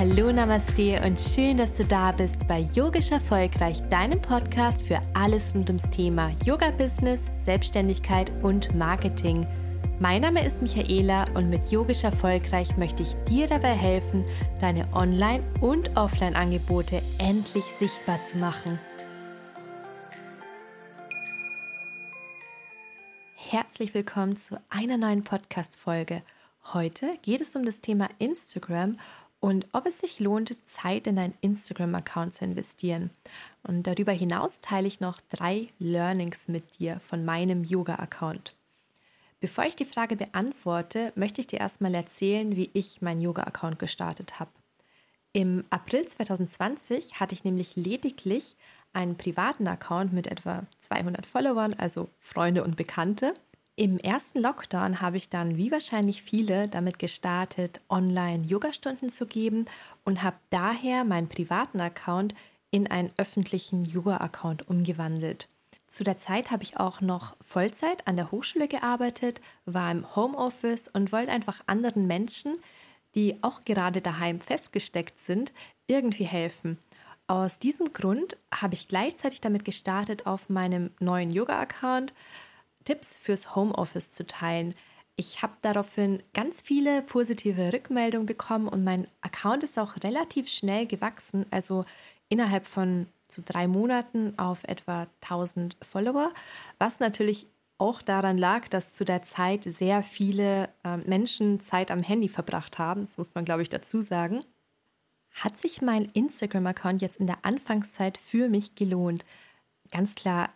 Hallo Namaste und schön, dass du da bist bei Yogisch Erfolgreich, deinem Podcast für alles rund ums Thema Yoga-Business, Selbstständigkeit und Marketing. Mein Name ist Michaela und mit Yogisch Erfolgreich möchte ich dir dabei helfen, deine Online- und Offline-Angebote endlich sichtbar zu machen. Herzlich willkommen zu einer neuen Podcast-Folge. Heute geht es um das Thema Instagram und ob es sich lohnt, Zeit in deinen Instagram-Account zu investieren. Und darüber hinaus teile ich noch drei Learnings mit dir von meinem Yoga-Account. Bevor ich die Frage beantworte, möchte ich dir erstmal erzählen, wie ich meinen Yoga-Account gestartet habe. Im April 2020 hatte ich nämlich lediglich einen privaten Account mit etwa 200 Followern, also Freunde und Bekannte. Im ersten Lockdown habe ich dann, wie wahrscheinlich viele, damit gestartet, online Yogastunden zu geben und habe daher meinen privaten Account in einen öffentlichen Yoga-Account umgewandelt. Zu der Zeit habe ich auch noch Vollzeit an der Hochschule gearbeitet, war im Homeoffice und wollte einfach anderen Menschen, die auch gerade daheim festgesteckt sind, irgendwie helfen. Aus diesem Grund habe ich gleichzeitig damit gestartet, auf meinem neuen Yoga-Account Tipps fürs Homeoffice zu teilen. Ich habe daraufhin ganz viele positive Rückmeldungen bekommen und mein Account ist auch relativ schnell gewachsen, also innerhalb von zu drei Monaten auf etwa 1000 Follower, was natürlich auch daran lag, dass zu der Zeit sehr viele äh, Menschen Zeit am Handy verbracht haben. Das muss man, glaube ich, dazu sagen. Hat sich mein Instagram-Account jetzt in der Anfangszeit für mich gelohnt? Ganz klar,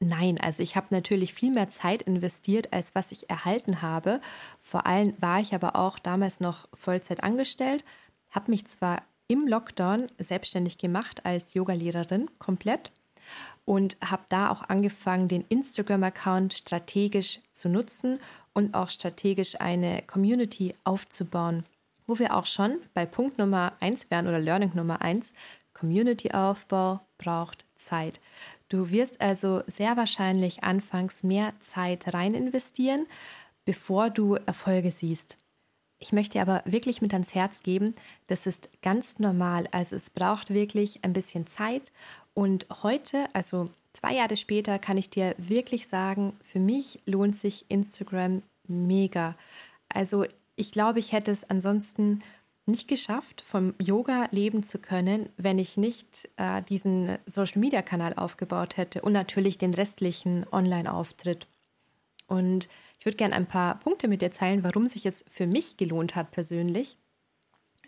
Nein, also ich habe natürlich viel mehr Zeit investiert, als was ich erhalten habe. Vor allem war ich aber auch damals noch Vollzeit angestellt, habe mich zwar im Lockdown selbstständig gemacht als Yogalehrerin komplett und habe da auch angefangen, den Instagram-Account strategisch zu nutzen und auch strategisch eine Community aufzubauen, wo wir auch schon bei Punkt Nummer 1 wären oder Learning Nummer 1, Community-Aufbau braucht Zeit. Du wirst also sehr wahrscheinlich anfangs mehr Zeit rein investieren, bevor du Erfolge siehst. Ich möchte aber wirklich mit ans Herz geben, das ist ganz normal. Also es braucht wirklich ein bisschen Zeit. Und heute, also zwei Jahre später, kann ich dir wirklich sagen, für mich lohnt sich Instagram mega. Also ich glaube, ich hätte es ansonsten nicht geschafft, vom Yoga leben zu können, wenn ich nicht äh, diesen Social-Media-Kanal aufgebaut hätte und natürlich den restlichen Online-Auftritt. Und ich würde gerne ein paar Punkte mit dir teilen, warum sich es für mich gelohnt hat persönlich.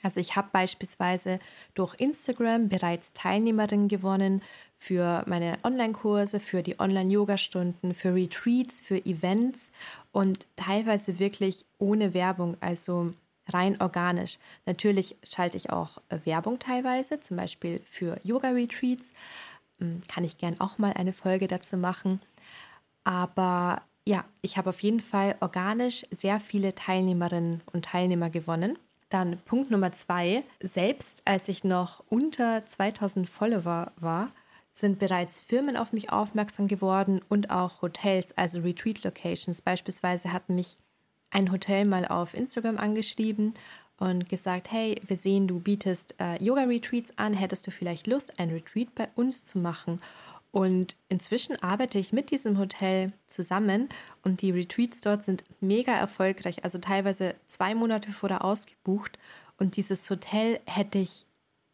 Also ich habe beispielsweise durch Instagram bereits Teilnehmerinnen gewonnen für meine Online-Kurse, für die Online-Yoga-Stunden, für Retreats, für Events und teilweise wirklich ohne Werbung. Also rein organisch. Natürlich schalte ich auch äh, Werbung teilweise, zum Beispiel für Yoga-Retreats. Hm, kann ich gern auch mal eine Folge dazu machen. Aber ja, ich habe auf jeden Fall organisch sehr viele Teilnehmerinnen und Teilnehmer gewonnen. Dann Punkt Nummer zwei. Selbst als ich noch unter 2000 Follower war, sind bereits Firmen auf mich aufmerksam geworden und auch Hotels, also Retreat Locations. Beispielsweise hatten mich ein Hotel mal auf Instagram angeschrieben und gesagt, hey, wir sehen, du bietest äh, Yoga-Retreats an, hättest du vielleicht Lust, ein Retreat bei uns zu machen? Und inzwischen arbeite ich mit diesem Hotel zusammen und die Retreats dort sind mega erfolgreich, also teilweise zwei Monate vorher ausgebucht. Und dieses Hotel hätte ich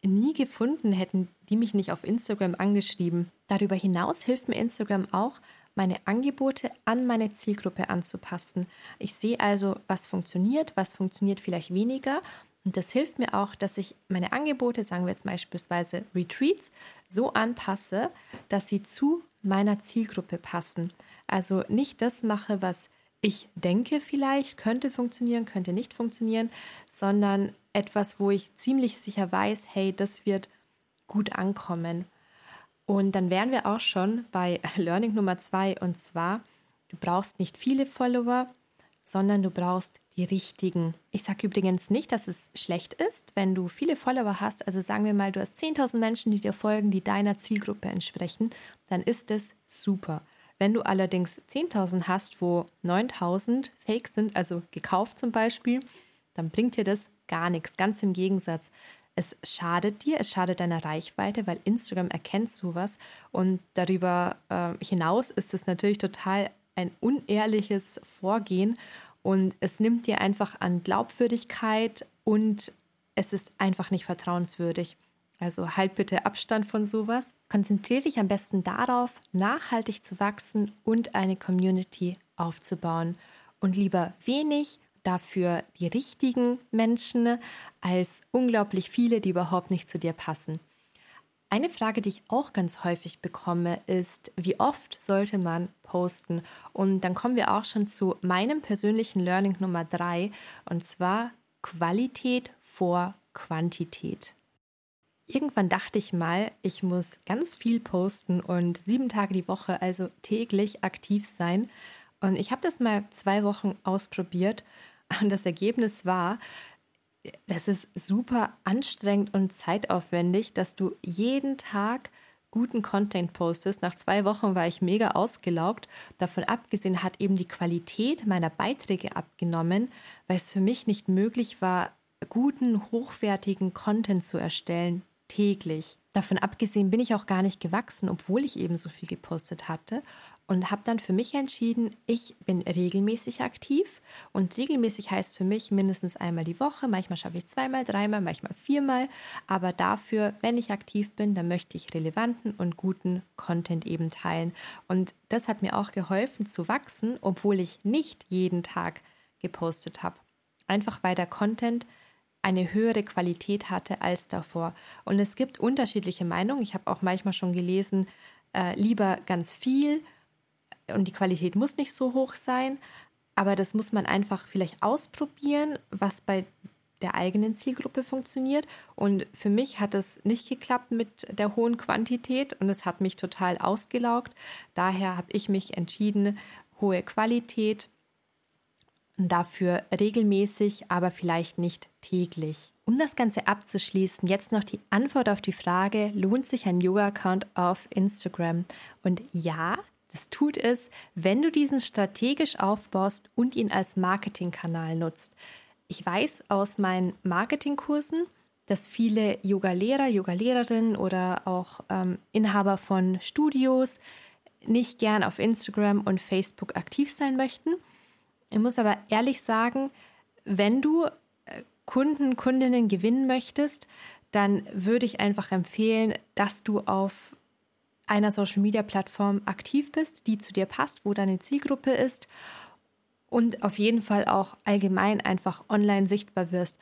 nie gefunden, hätten die mich nicht auf Instagram angeschrieben. Darüber hinaus hilft mir Instagram auch, meine Angebote an meine Zielgruppe anzupassen. Ich sehe also, was funktioniert, was funktioniert vielleicht weniger. Und das hilft mir auch, dass ich meine Angebote, sagen wir jetzt beispielsweise Retreats, so anpasse, dass sie zu meiner Zielgruppe passen. Also nicht das mache, was ich denke vielleicht könnte funktionieren, könnte nicht funktionieren, sondern etwas, wo ich ziemlich sicher weiß, hey, das wird gut ankommen. Und dann wären wir auch schon bei Learning Nummer zwei und zwar, du brauchst nicht viele Follower, sondern du brauchst die richtigen. Ich sage übrigens nicht, dass es schlecht ist, wenn du viele Follower hast. Also sagen wir mal, du hast 10.000 Menschen, die dir folgen, die deiner Zielgruppe entsprechen, dann ist es super. Wenn du allerdings 10.000 hast, wo 9.000 fake sind, also gekauft zum Beispiel, dann bringt dir das gar nichts. Ganz im Gegensatz. Es schadet dir, es schadet deiner Reichweite, weil Instagram erkennt sowas und darüber äh, hinaus ist es natürlich total ein unehrliches Vorgehen und es nimmt dir einfach an Glaubwürdigkeit und es ist einfach nicht vertrauenswürdig. Also halt bitte Abstand von sowas. Konzentriere dich am besten darauf, nachhaltig zu wachsen und eine Community aufzubauen. Und lieber wenig, dafür die richtigen Menschen, als unglaublich viele, die überhaupt nicht zu dir passen. Eine Frage, die ich auch ganz häufig bekomme, ist, wie oft sollte man posten? Und dann kommen wir auch schon zu meinem persönlichen Learning Nummer drei, und zwar Qualität vor Quantität. Irgendwann dachte ich mal, ich muss ganz viel posten und sieben Tage die Woche, also täglich aktiv sein. Und ich habe das mal zwei Wochen ausprobiert und das Ergebnis war, das ist super anstrengend und zeitaufwendig, dass du jeden Tag guten Content postest. Nach zwei Wochen war ich mega ausgelaugt. Davon abgesehen hat eben die Qualität meiner Beiträge abgenommen, weil es für mich nicht möglich war, guten, hochwertigen Content zu erstellen, täglich. Davon abgesehen bin ich auch gar nicht gewachsen, obwohl ich eben so viel gepostet hatte und habe dann für mich entschieden, ich bin regelmäßig aktiv und regelmäßig heißt für mich mindestens einmal die Woche, manchmal schaffe ich zweimal, dreimal, manchmal viermal, aber dafür, wenn ich aktiv bin, dann möchte ich relevanten und guten Content eben teilen und das hat mir auch geholfen zu wachsen, obwohl ich nicht jeden Tag gepostet habe. Einfach weil der Content eine höhere Qualität hatte als davor. Und es gibt unterschiedliche Meinungen. Ich habe auch manchmal schon gelesen, äh, lieber ganz viel und die Qualität muss nicht so hoch sein, aber das muss man einfach vielleicht ausprobieren, was bei der eigenen Zielgruppe funktioniert. Und für mich hat es nicht geklappt mit der hohen Quantität und es hat mich total ausgelaugt. Daher habe ich mich entschieden, hohe Qualität dafür regelmäßig, aber vielleicht nicht täglich. Um das Ganze abzuschließen, jetzt noch die Antwort auf die Frage, lohnt sich ein Yoga-Account auf Instagram? Und ja, das tut es, wenn du diesen strategisch aufbaust und ihn als Marketingkanal nutzt. Ich weiß aus meinen Marketingkursen, dass viele Yoga-Lehrer, Yoga-Lehrerinnen oder auch ähm, Inhaber von Studios nicht gern auf Instagram und Facebook aktiv sein möchten. Ich muss aber ehrlich sagen, wenn du äh, Kunden, Kundinnen gewinnen möchtest, dann würde ich einfach empfehlen, dass du auf einer Social-Media-Plattform aktiv bist, die zu dir passt, wo deine Zielgruppe ist und auf jeden Fall auch allgemein einfach online sichtbar wirst.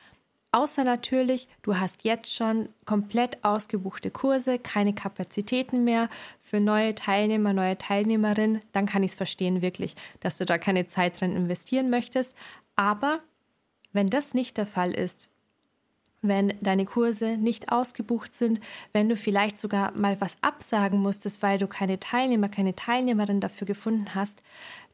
Außer natürlich, du hast jetzt schon komplett ausgebuchte Kurse, keine Kapazitäten mehr für neue Teilnehmer, neue Teilnehmerinnen, dann kann ich es verstehen wirklich, dass du da keine Zeit drin investieren möchtest. Aber wenn das nicht der Fall ist, wenn deine Kurse nicht ausgebucht sind, wenn du vielleicht sogar mal was absagen musstest, weil du keine Teilnehmer, keine Teilnehmerin dafür gefunden hast,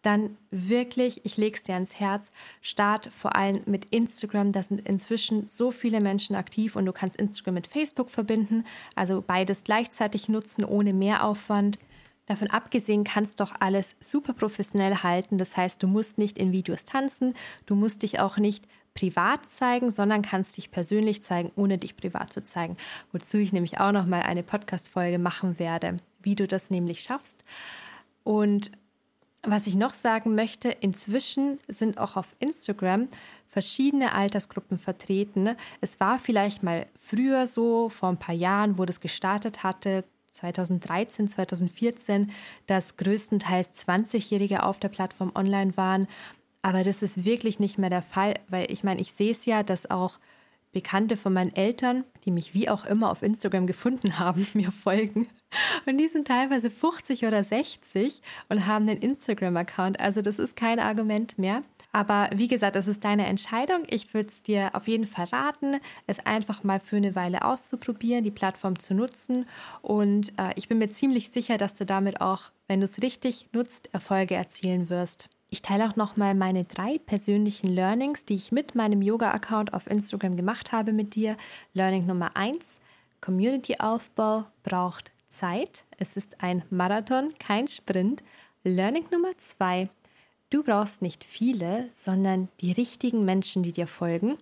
dann wirklich, ich lege es dir ans Herz, start vor allem mit Instagram. Da sind inzwischen so viele Menschen aktiv und du kannst Instagram mit Facebook verbinden, also beides gleichzeitig nutzen ohne Mehraufwand. Davon abgesehen kannst du doch alles super professionell halten. Das heißt, du musst nicht in Videos tanzen, du musst dich auch nicht privat zeigen, sondern kannst dich persönlich zeigen, ohne dich privat zu zeigen. Wozu ich nämlich auch noch mal eine Podcast-Folge machen werde, wie du das nämlich schaffst. Und was ich noch sagen möchte, inzwischen sind auch auf Instagram verschiedene Altersgruppen vertreten. Es war vielleicht mal früher so, vor ein paar Jahren, wo das gestartet hatte, 2013, 2014, dass größtenteils 20-Jährige auf der Plattform online waren. Aber das ist wirklich nicht mehr der Fall, weil ich meine, ich sehe es ja, dass auch Bekannte von meinen Eltern, die mich wie auch immer auf Instagram gefunden haben, mir folgen. Und die sind teilweise 50 oder 60 und haben einen Instagram-Account. Also das ist kein Argument mehr. Aber wie gesagt, das ist deine Entscheidung. Ich würde es dir auf jeden Fall raten, es einfach mal für eine Weile auszuprobieren, die Plattform zu nutzen. Und äh, ich bin mir ziemlich sicher, dass du damit auch, wenn du es richtig nutzt, Erfolge erzielen wirst. Ich teile auch nochmal meine drei persönlichen Learnings, die ich mit meinem Yoga-Account auf Instagram gemacht habe mit dir. Learning Nummer eins: Community-Aufbau braucht Zeit. Es ist ein Marathon, kein Sprint. Learning Nummer zwei: Du brauchst nicht viele, sondern die richtigen Menschen, die dir folgen.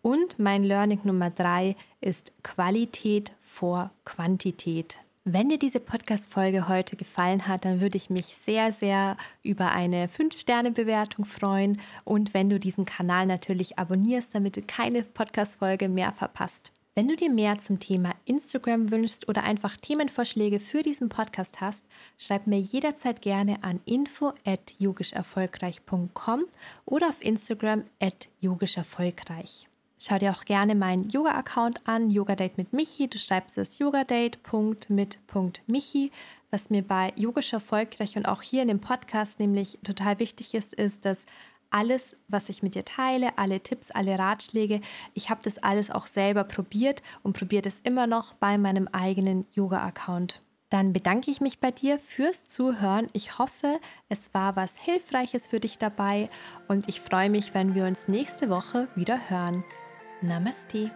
Und mein Learning Nummer drei ist Qualität vor Quantität. Wenn dir diese Podcast-Folge heute gefallen hat, dann würde ich mich sehr, sehr über eine 5-Sterne-Bewertung freuen und wenn du diesen Kanal natürlich abonnierst, damit du keine Podcast-Folge mehr verpasst. Wenn du dir mehr zum Thema Instagram wünschst oder einfach Themenvorschläge für diesen Podcast hast, schreib mir jederzeit gerne an info@yogischerfolgreich.com oder auf Instagram at yogischerfolgreich. Schau dir auch gerne meinen Yoga-Account an, Yoga Date mit Michi. Du schreibst es yogadate.mit.michi. Was mir bei Yogisch erfolgreich und auch hier in dem Podcast nämlich total wichtig ist, ist, dass alles, was ich mit dir teile, alle Tipps, alle Ratschläge, ich habe das alles auch selber probiert und probiert es immer noch bei meinem eigenen Yoga-Account. Dann bedanke ich mich bei dir fürs Zuhören. Ich hoffe, es war was Hilfreiches für dich dabei und ich freue mich, wenn wir uns nächste Woche wieder hören. Namaste.